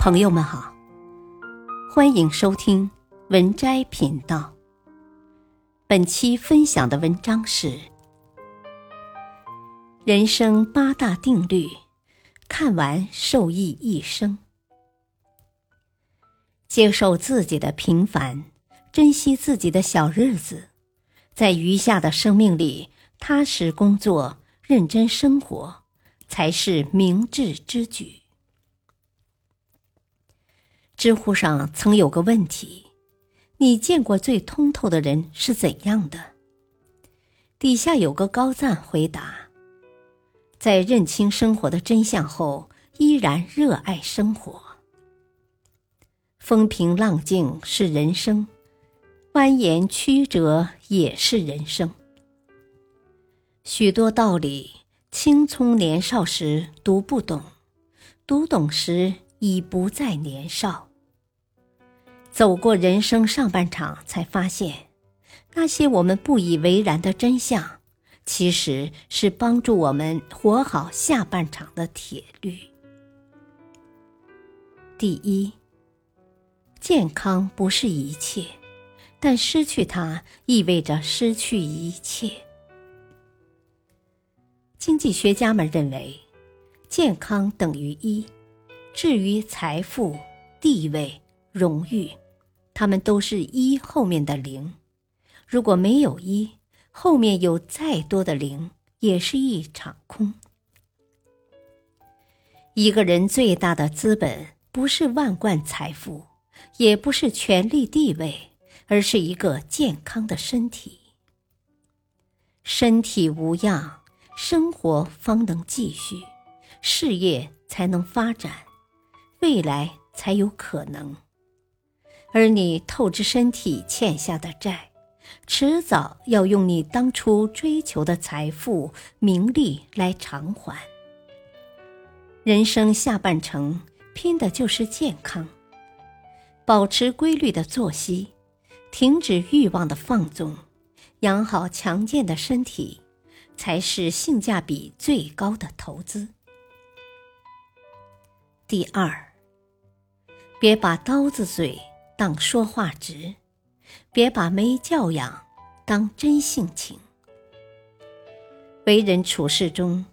朋友们好，欢迎收听文摘频道。本期分享的文章是《人生八大定律》，看完受益一生。接受自己的平凡，珍惜自己的小日子，在余下的生命里踏实工作、认真生活，才是明智之举。知乎上曾有个问题：“你见过最通透的人是怎样的？”底下有个高赞回答：“在认清生活的真相后，依然热爱生活。风平浪静是人生，蜿蜒曲折也是人生。许多道理，青葱年少时读不懂，读懂时已不再年少。”走过人生上半场，才发现，那些我们不以为然的真相，其实是帮助我们活好下半场的铁律。第一，健康不是一切，但失去它意味着失去一切。经济学家们认为，健康等于一，至于财富、地位。荣誉，他们都是一后面的零。如果没有一，后面有再多的零，也是一场空。一个人最大的资本，不是万贯财富，也不是权力地位，而是一个健康的身体。身体无恙，生活方能继续，事业才能发展，未来才有可能。而你透支身体欠下的债，迟早要用你当初追求的财富、名利来偿还。人生下半程拼的就是健康，保持规律的作息，停止欲望的放纵，养好强健的身体，才是性价比最高的投资。第二，别把刀子嘴。当说话直，别把没教养当真性情。为人处事中，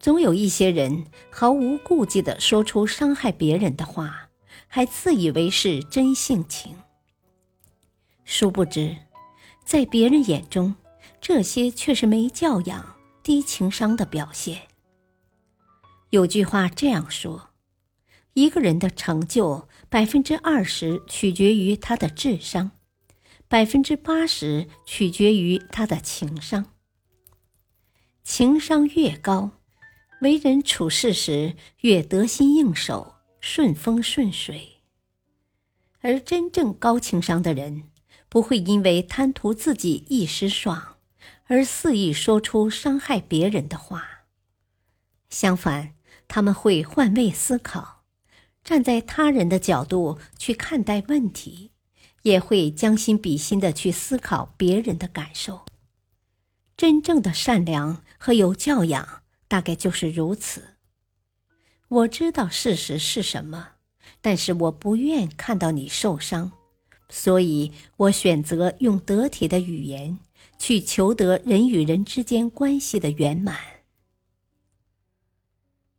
总有一些人毫无顾忌的说出伤害别人的话，还自以为是真性情。殊不知，在别人眼中，这些却是没教养、低情商的表现。有句话这样说。一个人的成就，百分之二十取决于他的智商，百分之八十取决于他的情商。情商越高，为人处事时越得心应手、顺风顺水。而真正高情商的人，不会因为贪图自己一时爽，而肆意说出伤害别人的话。相反，他们会换位思考。站在他人的角度去看待问题，也会将心比心的去思考别人的感受。真正的善良和有教养，大概就是如此。我知道事实是什么，但是我不愿看到你受伤，所以我选择用得体的语言去求得人与人之间关系的圆满。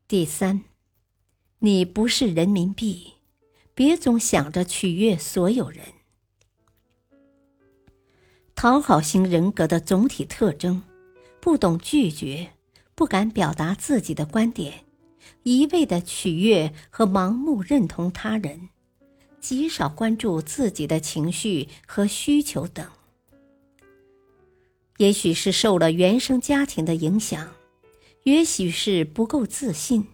第三。你不是人民币，别总想着取悦所有人。讨好型人格的总体特征：不懂拒绝，不敢表达自己的观点，一味的取悦和盲目认同他人，极少关注自己的情绪和需求等。也许是受了原生家庭的影响，也许是不够自信。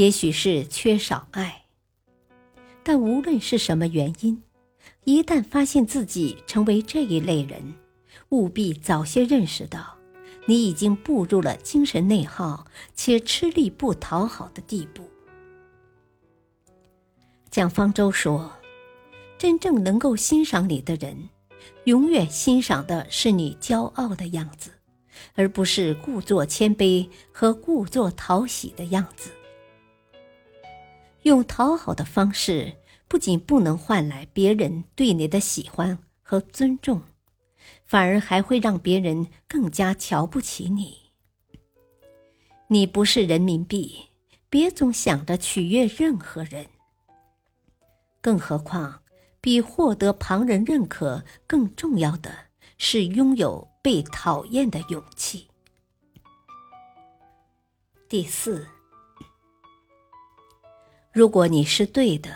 也许是缺少爱，但无论是什么原因，一旦发现自己成为这一类人，务必早些认识到，你已经步入了精神内耗且吃力不讨好的地步。蒋方舟说：“真正能够欣赏你的人，永远欣赏的是你骄傲的样子，而不是故作谦卑和故作讨喜的样子。”用讨好的方式，不仅不能换来别人对你的喜欢和尊重，反而还会让别人更加瞧不起你。你不是人民币，别总想着取悦任何人。更何况，比获得旁人认可更重要的是拥有被讨厌的勇气。第四。如果你是对的，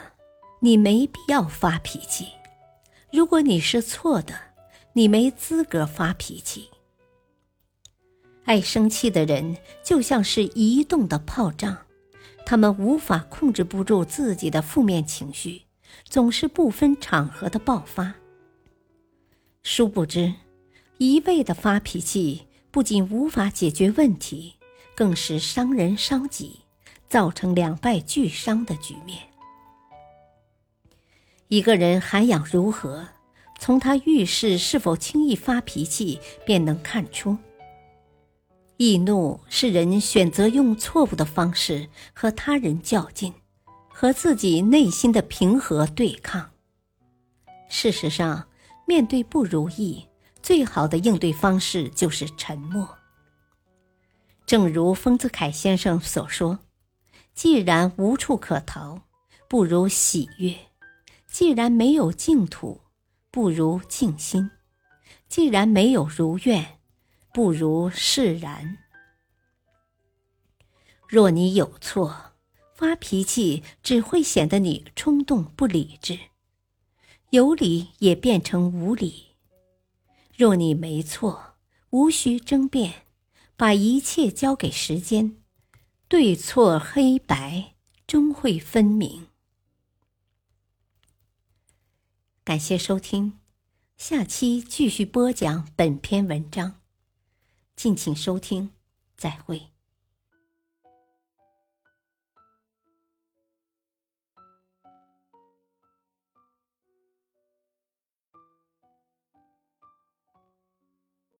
你没必要发脾气；如果你是错的，你没资格发脾气。爱生气的人就像是移动的炮仗，他们无法控制不住自己的负面情绪，总是不分场合的爆发。殊不知，一味的发脾气不仅无法解决问题，更是伤人伤己。造成两败俱伤的局面。一个人涵养如何，从他遇事是否轻易发脾气便能看出。易怒是人选择用错误的方式和他人较劲，和自己内心的平和对抗。事实上，面对不如意，最好的应对方式就是沉默。正如丰子恺先生所说。既然无处可逃，不如喜悦；既然没有净土，不如静心；既然没有如愿，不如释然。若你有错，发脾气只会显得你冲动不理智；有理也变成无理。若你没错，无需争辩，把一切交给时间。对错黑白终会分明。感谢收听，下期继续播讲本篇文章。敬请收听，再会。